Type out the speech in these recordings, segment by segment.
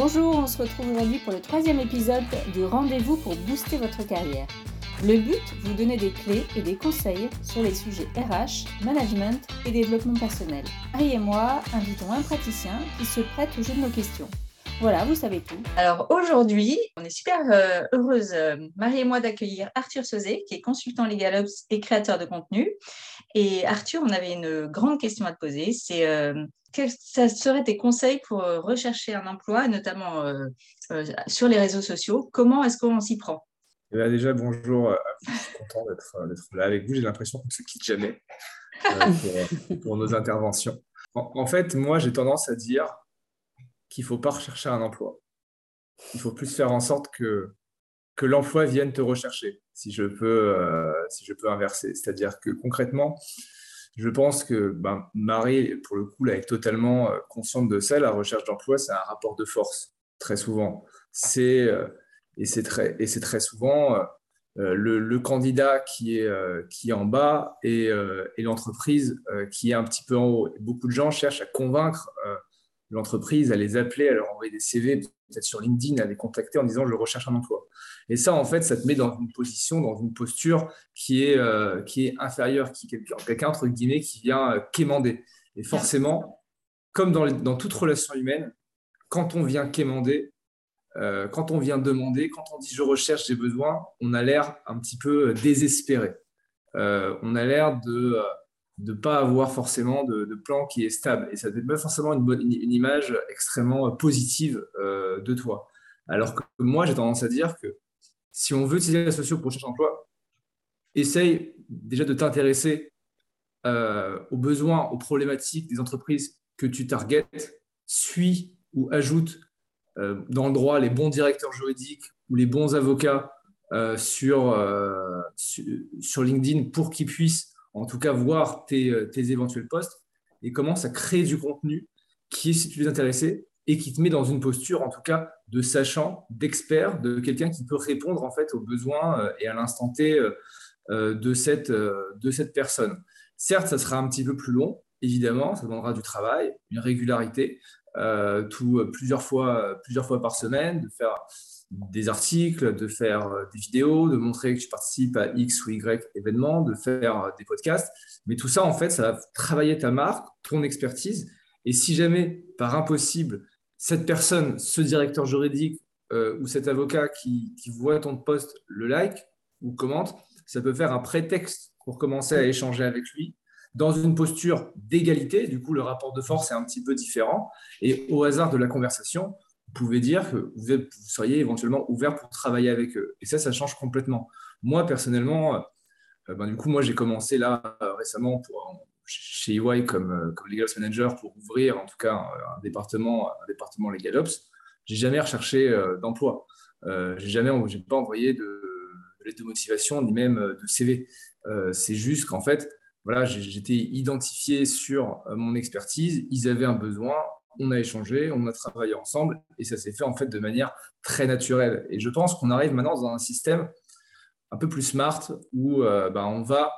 Bonjour, on se retrouve aujourd'hui pour le troisième épisode du Rendez-vous pour booster votre carrière. Le but, vous donner des clés et des conseils sur les sujets RH, management et développement personnel. Harry et moi invitons un praticien qui se prête au jeu de nos questions. Voilà, vous savez tout. Alors aujourd'hui, on est super euh, heureuse, euh, Marie et moi, d'accueillir Arthur Sauzet, qui est consultant LegalOps et créateur de contenu. Et Arthur, on avait une grande question à te poser. C'est euh, quels seraient tes conseils pour rechercher un emploi, notamment sur les réseaux sociaux? Comment est-ce qu'on s'y prend? Eh ben, Déjà, bonjour. Je suis content d'être là avec vous. J'ai l'impression qu'on ne se quitte jamais pour, nos interventions. en fait, moi, j'ai tendance à dire qu'il ne faut pas rechercher un emploi. Il faut plus faire en sorte que, que l'emploi vienne te rechercher, si je peux, euh, si je peux inverser. C'est-à-dire que concrètement, je pense que ben, Marie, pour le coup, là, est totalement euh, consciente de ça. La recherche d'emploi, c'est un rapport de force, très souvent. C'est, euh, et c'est très, et c'est très souvent le, candidat qui est, qui est en bas et l'entreprise qui est un petit peu en haut. Beaucoup de gens cherchent à convaincre l'entreprise à les appeler, à leur envoyer des CV, peut-être sur LinkedIn, à les contacter en disant je recherche un emploi. Et ça, en fait, ça te met dans une position, dans une posture qui est, euh, qui est inférieure, qui quelqu'un, entre guillemets, qui vient euh, quémander. Et forcément, comme dans, dans, toute relation humaine, quand on vient quémander, euh, quand on vient demander, quand on dit je recherche, j'ai besoin, on a l'air un petit peu désespéré. on a l'air de de ne pas avoir forcément de, plan qui est stable. Et ça ne pas forcément une, image extrêmement positive euh, de toi. Alors que moi, j'ai tendance à dire que si on veut utiliser les sociaux pour chercher un emploi, essaye déjà de t'intéresser euh, aux besoins, aux problématiques des entreprises que tu targetes, suis ou ajoute euh, dans le droit les bons directeurs juridiques ou les bons avocats sur, sur, sur LinkedIn pour qu'ils puissent en tout cas voir euh, tes, éventuels postes, et commence à créer du contenu qui est, si tu es intéressé, et qui te met dans une posture, en tout cas, de sachant, d'expert, de quelqu'un qui peut répondre en fait aux besoins euh, et à l'instant T euh, de, cette, personne. Certes, ça sera un petit peu plus long, évidemment, ça demandera du travail, une régularité, plusieurs, fois, plusieurs fois par semaine, de faire des articles, de faire euh, des vidéos, de montrer que tu participes à X ou Y événements, de faire euh, des podcasts. Mais tout ça, en fait, ça va travailler ta marque, ton expertise. Et si jamais, par impossible, cette personne, ce directeur juridique euh, ou cet avocat qui, voit ton post le like ou commente, ça peut faire un prétexte pour commencer à échanger avec lui dans une posture d'égalité. Du coup, le rapport de force est un petit peu différent. Et au hasard de la conversation, pouvez dire que vous, seriez éventuellement ouvert pour travailler avec eux. Et ça, ça change complètement. Moi, personnellement, euh, ben, du coup, moi, j'ai commencé là euh, récemment chez EY comme, euh, comme Legal Manager pour ouvrir en tout cas un, département, un département Legal Ops. J'ai jamais recherché d'emploi. j'ai jamais, j'ai pas envoyé de, de lettre de motivation ni même de CV. c'est juste qu'en fait, voilà, j'étais identifié sur mon expertise. Ils avaient un besoin on a échangé, on a travaillé ensemble et ça s'est fait en fait de manière très naturelle. Et je pense qu'on arrive maintenant dans un système un peu plus smart où ben, on va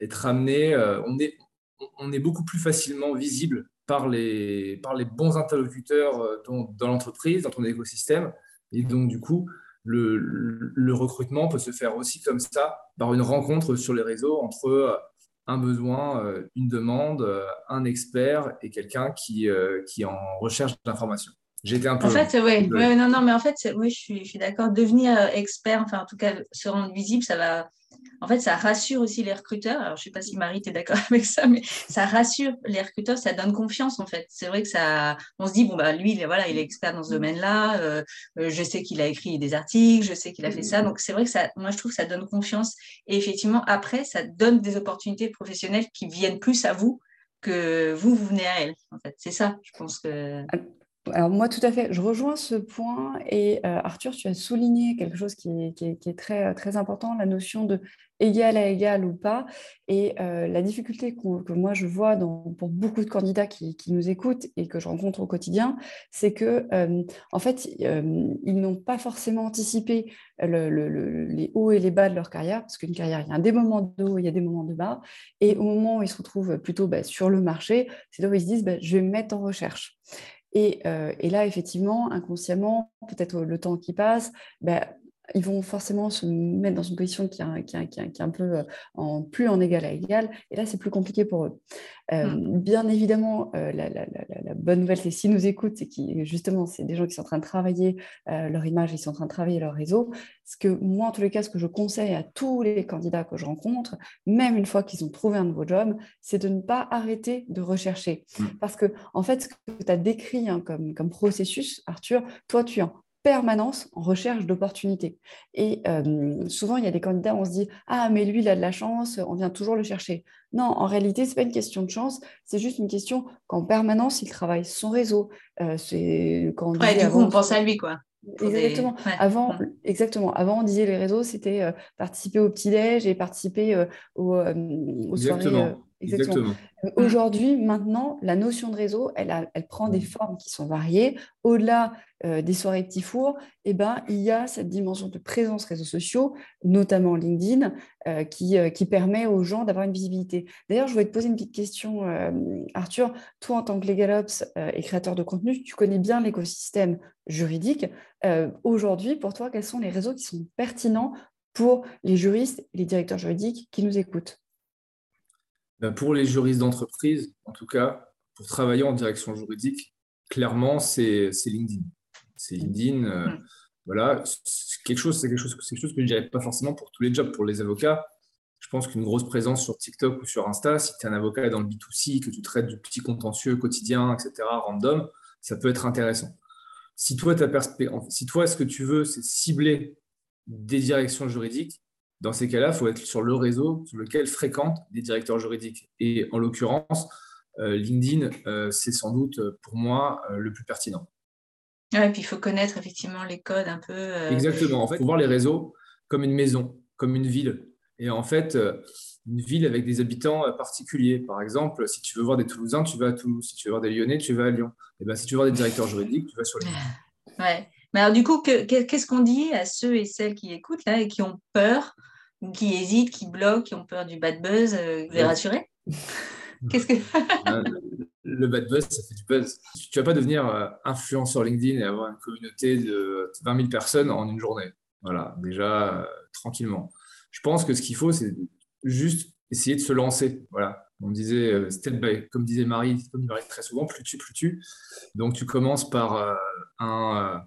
être amené, euh, on, est, beaucoup plus facilement visible par les, bons interlocuteurs euh, dans, l'entreprise, dans ton écosystème. Et donc, du coup, le, recrutement peut se faire aussi comme ça, par une rencontre sur les réseaux entre un besoin, euh, une demande, euh, un expert et quelqu'un qui, euh, qui est en recherche d'informations. J'étais un peu. En fait, oui, non, non, mais en fait, oui, je suis, je suis d'accord. Devenir expert, enfin, en tout cas, se rendre visible, ça va, en fait, ça rassure aussi les recruteurs. Alors, je ne sais pas si Marie, tu es d'accord avec ça, mais ça rassure les recruteurs, ça donne confiance, en fait. C'est vrai que ça, on se dit, bon, bah, lui, voilà, il est expert dans ce domaine-là, euh, euh, je sais qu'il a écrit des articles, je sais qu'il a fait ça. Donc, c'est vrai que ça, moi, je trouve que ça donne confiance. Et effectivement, après, ça donne des opportunités professionnelles qui viennent plus à vous que vous, vous venez à elle. En fait, c'est ça, je pense que. Alors moi, tout à fait, je rejoins ce point et euh, Arthur, tu as souligné quelque chose qui est, très, très important, la notion de égal à égal ou pas. Et euh, la difficulté que, moi je vois pour beaucoup de candidats qui, nous écoutent et que je rencontre au quotidien, c'est que euh, en fait, ils n'ont pas forcément anticipé les hauts et les bas de leur carrière, parce qu'une carrière, il y a des moments de haut, il y a des moments de bas. Et au moment où ils se retrouvent plutôt bah, sur le marché, c'est là où ils se disent, bah, je vais me mettre en recherche. Et, et là, effectivement, inconsciemment, peut-être le temps qui passe, ben, ils vont forcément se mettre dans une position qui est, qui qui est un peu en, plus en égal à égal. Et là, c'est plus compliqué pour eux. Mmh. Bien évidemment, la, bonne nouvelle, c'est s'ils nous écoutent, c'est que justement, c'est des gens qui sont en train de travailler leur image, ils sont en train de travailler leur réseau. Ce que moi, en tous les cas, ce que je conseille à tous les candidats que je rencontre, même une fois qu'ils ont trouvé un nouveau job, c'est de ne pas arrêter de rechercher. Mmh. Parce que, en fait, ce que tu as décrit hein, comme, comme processus, Arthur, toi, tu es en permanence en recherche d'opportunités. Et souvent, il y a des candidats, on se dit Ah, mais lui, il a de la chance, on vient toujours le chercher. Non, en réalité, ce n'est pas une question de chance, c'est juste une question qu'en permanence, il travaille son réseau. c'est quand on du coup, on pense à lui, quoi. Exactement. Avant, exactement. Avant, on disait les réseaux, c'était participer au petit-déj et participer aux, aux soirées Exactement. Euh, aujourd'hui, maintenant, la notion de réseau, elle, elle prend des mmh. formes qui sont variées. Au-delà euh, des soirées petits fours, eh ben, il y a cette dimension de présence réseaux sociaux, notamment LinkedIn, euh, qui, qui, permet aux gens d'avoir une visibilité. D'ailleurs, je voulais te poser une petite question, Arthur. Toi, en tant que LegalOps et créateur de contenu, tu connais bien l'écosystème juridique. Aujourd'hui, pour toi, quels sont les réseaux qui sont pertinents pour les juristes et les directeurs juridiques qui nous écoutent? Pour les juristes d'entreprise, en tout cas, pour travailler en direction juridique, clairement, c'est LinkedIn. C'est LinkedIn. Euh, mm. voilà, quelque chose, c'est quelque chose, quelque chose que je ne dirais pas forcément pour tous les jobs. Pour les avocats, je pense qu'une grosse présence sur TikTok ou sur Insta, si tu es un avocat dans le B2C, que tu traites du petit contentieux quotidien, etc., random, ça peut être intéressant. Si toi, ta si toi, ce que tu veux, c'est cibler des directions juridiques, dans ces cas-là, il faut être sur le réseau sur lequel fréquentent des directeurs juridiques. Et en l'occurrence, euh, LinkedIn, euh, c'est sans doute pour moi euh, le plus pertinent. et puis il faut connaître effectivement les codes un peu. Exactement. En fait, il faut voir les réseaux comme une maison, comme une ville. Et en fait, une ville avec des habitants particuliers. Par exemple, si tu veux voir des Toulousains, tu vas à Toulouse. Si tu veux voir des Lyonnais, tu vas à Lyon. Et ben, si tu veux voir des directeurs juridiques, tu vas sur LinkedIn. Ouais. Mais alors, du coup, qu'est-ce qu'on dit à ceux et celles qui écoutent là et qui ont peur qui hésitent, qui bloquent, qui ont peur du bad buzz, euh, vous les rassurez Qu'est-ce que euh, le bad buzz, ça fait du buzz. Tu vas pas devenir euh, influenceur LinkedIn et avoir une communauté de 20 000 personnes en une journée. Voilà, déjà tranquillement. Je pense que ce qu'il faut, c'est juste essayer de se lancer. Voilà, on disait comme disait Marie, comme Marie très souvent, plus tu, plus tu. Donc tu commences par un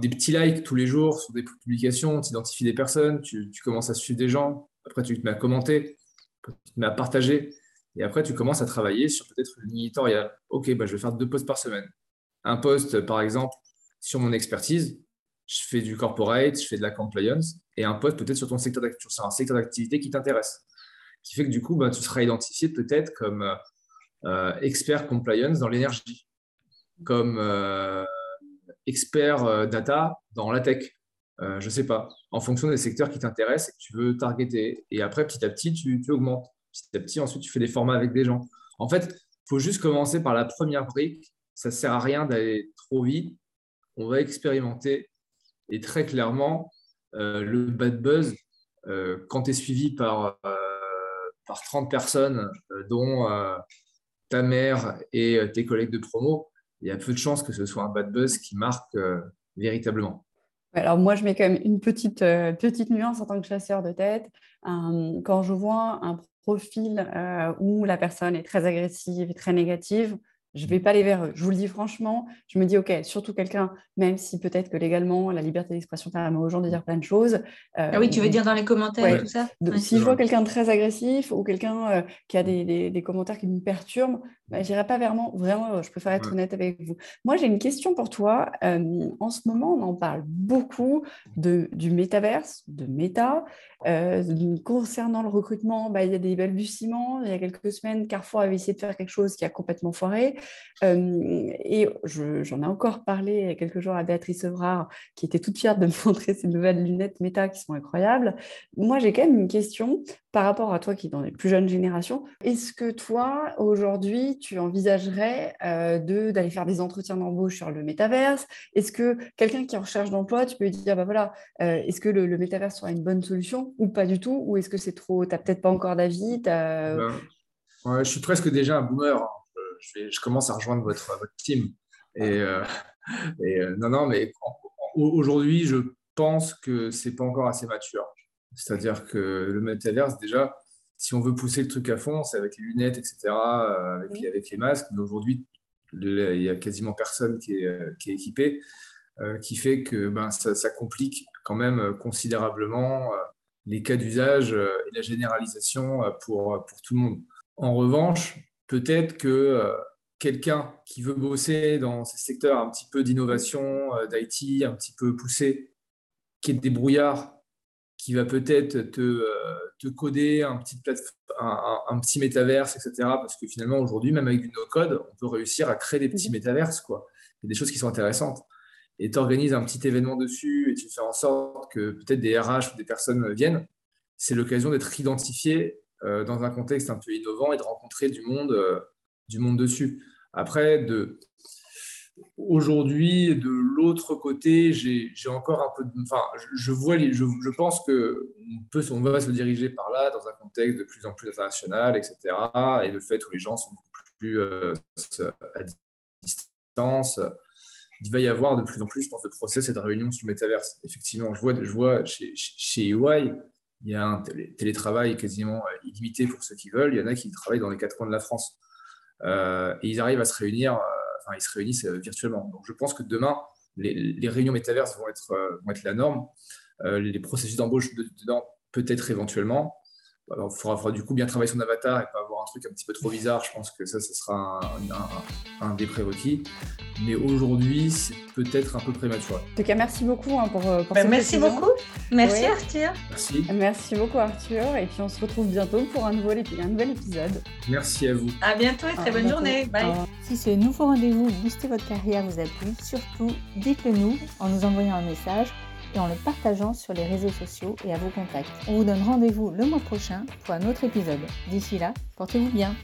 des petits likes tous les jours sur des publications, tu identifies des personnes, tu, commences à suivre des gens, après tu te mets à commenter, tu te mets à partager, et après tu commences à travailler sur peut-être une éditoriale. Ok, bah, je vais faire deux posts par semaine. Un post, par exemple, sur mon expertise, je fais du corporate, je fais de la compliance, et un post peut-être sur ton secteur d'activité, sur un secteur d'activité qui t'intéresse. Qui fait que du coup, bah, tu seras identifié peut-être comme euh, expert compliance dans l'énergie, comme euh, expert euh, data dans la tech. Euh, je ne sais pas, en fonction des secteurs qui t'intéressent et que tu veux targeter. Et après, petit à petit, tu, augmentes. Petit à petit, ensuite, tu fais des formats avec des gens. En fait, il faut juste commencer par la première brique. Ça ne sert à rien d'aller trop vite. On va expérimenter. Et très clairement, euh, le bad buzz, quand tu es suivi par, par 30 personnes, dont ta mère et tes collègues de promo, il y a peu de chances que ce soit un bad buzz qui marque euh, véritablement. Alors moi, je mets quand même une petite, euh, petite nuance en tant que chasseur de tête. quand je vois un profil euh, où la personne est très agressive et très négative, je ne vais pas aller vers eux. Je vous le dis franchement, je me dis, OK, surtout quelqu'un, même si peut-être que légalement, la liberté d'expression permet aux gens de dire plein de choses. Euh, ah oui, tu veux dire dans les commentaires et tout ça? Si je vois quelqu'un de très agressif ou quelqu'un euh, qui a des, des, commentaires qui me perturbent, bah, je n'irai pas vraiment, vraiment, je préfère être honnête avec vous. Moi, j'ai une question pour toi. Euh, en ce moment, on en parle beaucoup de, du métaverse, de méta. concernant le recrutement, bah, il y a des balbutiements. Il y a quelques semaines, Carrefour avait essayé de faire quelque chose qui a complètement foiré. Euh, et j'en ai encore parlé il y a quelques jours à Béatrice Evrard, qui était toute fière de me montrer ces nouvelles lunettes méta qui sont incroyables. Moi, j'ai quand même une question par rapport à toi qui es dans les plus jeunes générations. Est-ce que toi, aujourd'hui, tu envisagerais euh, d'aller faire des entretiens d'embauche sur le métaverse? Est-ce que quelqu'un qui est en recherche d'emploi, tu peux lui dire, bah voilà, euh, est-ce que le, le métaverse sera une bonne solution ou pas du tout? Ou est-ce que c'est trop, tu n'as peut-être pas encore d'avis ben, Je suis presque déjà un boomer. Je, commence à rejoindre votre, votre team. Et, non, non, mais aujourd'hui, je pense que c'est pas encore assez mature. C'est-à-dire que le metaverse, déjà, si on veut pousser le truc à fond, c'est avec les lunettes, etc., avec, avec les masques. Mais aujourd'hui, il y a quasiment personne qui est, qui est équipé. Euh, qui fait que ben, ça, complique quand même euh, considérablement euh, les cas d'usage et la généralisation pour, pour tout le monde. En revanche, peut-être que quelqu'un qui veut bosser dans ces secteurs un petit peu d'innovation, d'IT, un petit peu poussé, qui est débrouillard, qui va peut-être te, te, coder un petit, un, un, petit métaverse, etc. Parce que finalement, aujourd'hui, même avec du no-code, on peut réussir à créer des petits métaverses. Quoi. Il y a des choses qui sont intéressantes et tu organises un petit événement dessus et tu fais en sorte que peut-être des RH ou des personnes viennent, c'est l'occasion d'être identifié euh, dans un contexte un peu innovant et de rencontrer du monde, euh, du monde dessus. Après, de, aujourd'hui, de l'autre côté, j'ai encore un peu. Enfin, je, vois, je, je pense qu'on peut, on va se diriger par là dans un contexte de plus en plus international, etc. Et le fait où les gens sont beaucoup plus euh, à distance il va y avoir de plus en plus, je pense, de process et de réunions sur le métaverse. Effectivement, je vois, je vois chez, chez EY, il y a un télétravail quasiment euh, illimité pour ceux qui veulent. Il y en a qui travaillent dans les quatre coins de la France. Euh, et ils arrivent à se réunir, euh, enfin, ils se réunissent virtuellement. Donc, je pense que demain, les, réunions métaverses vont être, vont être la norme. les processus d'embauche dedans, peut-être éventuellement. Il faudra, du coup bien travailler son avatar et pas avoir un truc un petit peu trop bizarre. Je pense que ça, ce sera un, des prérequis. Mais aujourd'hui, c'est peut-être un peu prématuré. En tout cas, merci beaucoup hein, pour, euh, pour bah, Merci beaucoup. Merci Arthur. Merci. Merci beaucoup Arthur. Et puis on se retrouve bientôt pour un nouvel, un nouvel épisode. Merci à vous. À bientôt et très bonne journée. Bye. Si ce nouveau rendez-vous Booster votre carrière vous a plu, surtout dites-le nous en nous envoyant un message et en le partageant sur les réseaux sociaux et à vos contacts. On vous donne rendez-vous le mois prochain pour un autre épisode. D'ici là, portez-vous bien.